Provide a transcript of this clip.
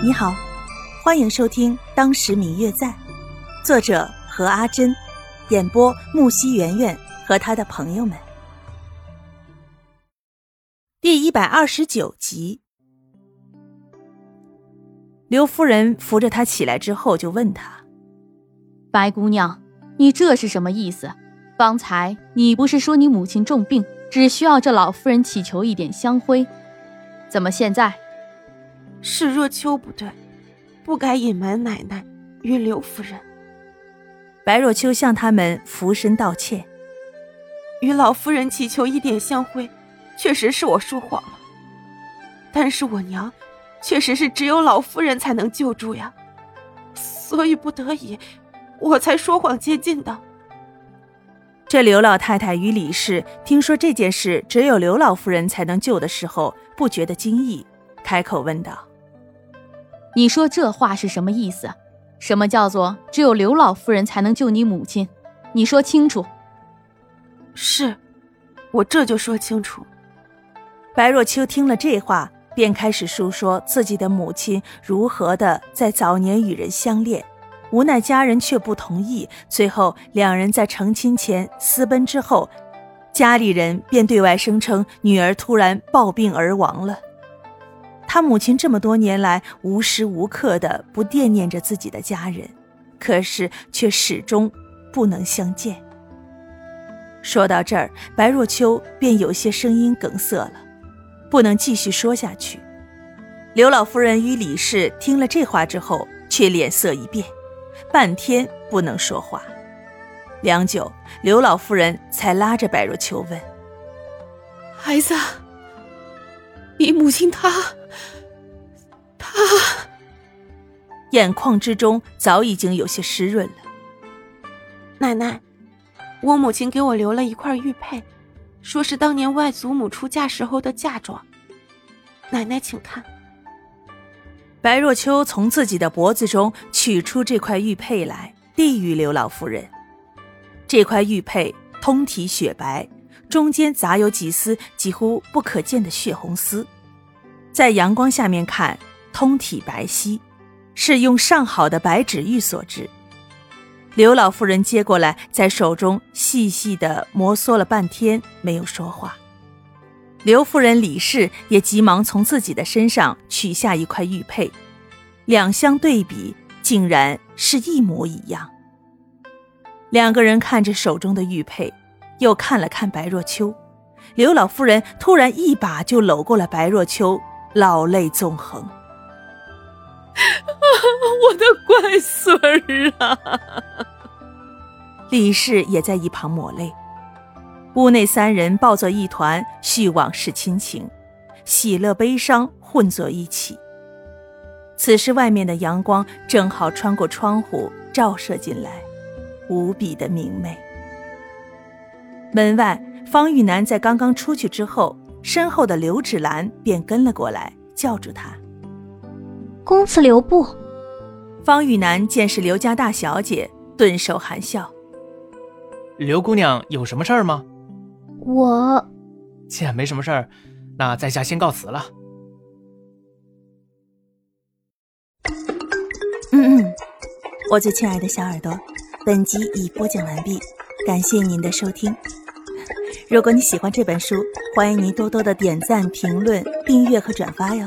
你好，欢迎收听《当时明月在》，作者何阿珍，演播木西圆圆和他的朋友们。第一百二十九集，刘夫人扶着他起来之后，就问他：“白姑娘，你这是什么意思？方才你不是说你母亲重病，只需要这老夫人祈求一点香灰，怎么现在？”是若秋不对，不该隐瞒奶奶与刘夫人。白若秋向他们俯身道歉，与老夫人祈求一点香灰，确实是我说谎了。但是我娘，确实是只有老夫人才能救助呀，所以不得已，我才说谎接近的。这刘老太太与李氏听说这件事只有刘老夫人才能救的时候，不觉得惊异，开口问道。你说这话是什么意思？什么叫做只有刘老夫人才能救你母亲？你说清楚。是，我这就说清楚。白若秋听了这话，便开始述说自己的母亲如何的在早年与人相恋，无奈家人却不同意，最后两人在成亲前私奔之后，家里人便对外声称女儿突然暴病而亡了。他母亲这么多年来无时无刻的不惦念着自己的家人，可是却始终不能相见。说到这儿，白若秋便有些声音梗塞了，不能继续说下去。刘老夫人与李氏听了这话之后，却脸色一变，半天不能说话。良久，刘老夫人才拉着白若秋问：“孩子。”你母亲她，她眼眶之中早已经有些湿润了。奶奶，我母亲给我留了一块玉佩，说是当年外祖母出嫁时候的嫁妆。奶奶，请看。白若秋从自己的脖子中取出这块玉佩来，递与刘老夫人。这块玉佩通体雪白。中间杂有几丝几乎不可见的血红丝，在阳光下面看，通体白皙，是用上好的白纸玉所制。刘老夫人接过来，在手中细细的摩挲了半天，没有说话。刘夫人李氏也急忙从自己的身上取下一块玉佩，两相对比，竟然是一模一样。两个人看着手中的玉佩。又看了看白若秋，刘老夫人突然一把就搂过了白若秋，老泪纵横。我的乖孙儿啊！李氏也在一旁抹泪。屋内三人抱作一团，叙往事亲情，喜乐悲伤混作一起。此时外面的阳光正好穿过窗户照射进来，无比的明媚。门外，方玉楠在刚刚出去之后，身后的刘芷兰便跟了过来，叫住他：“公子留步。”方玉楠见是刘家大小姐，顿首含笑：“刘姑娘有什么事儿吗？”“我……既然没什么事儿，那在下先告辞了。”“嗯嗯，我最亲爱的小耳朵，本集已播讲完毕。”感谢您的收听。如果你喜欢这本书，欢迎您多多的点赞、评论、订阅和转发哟。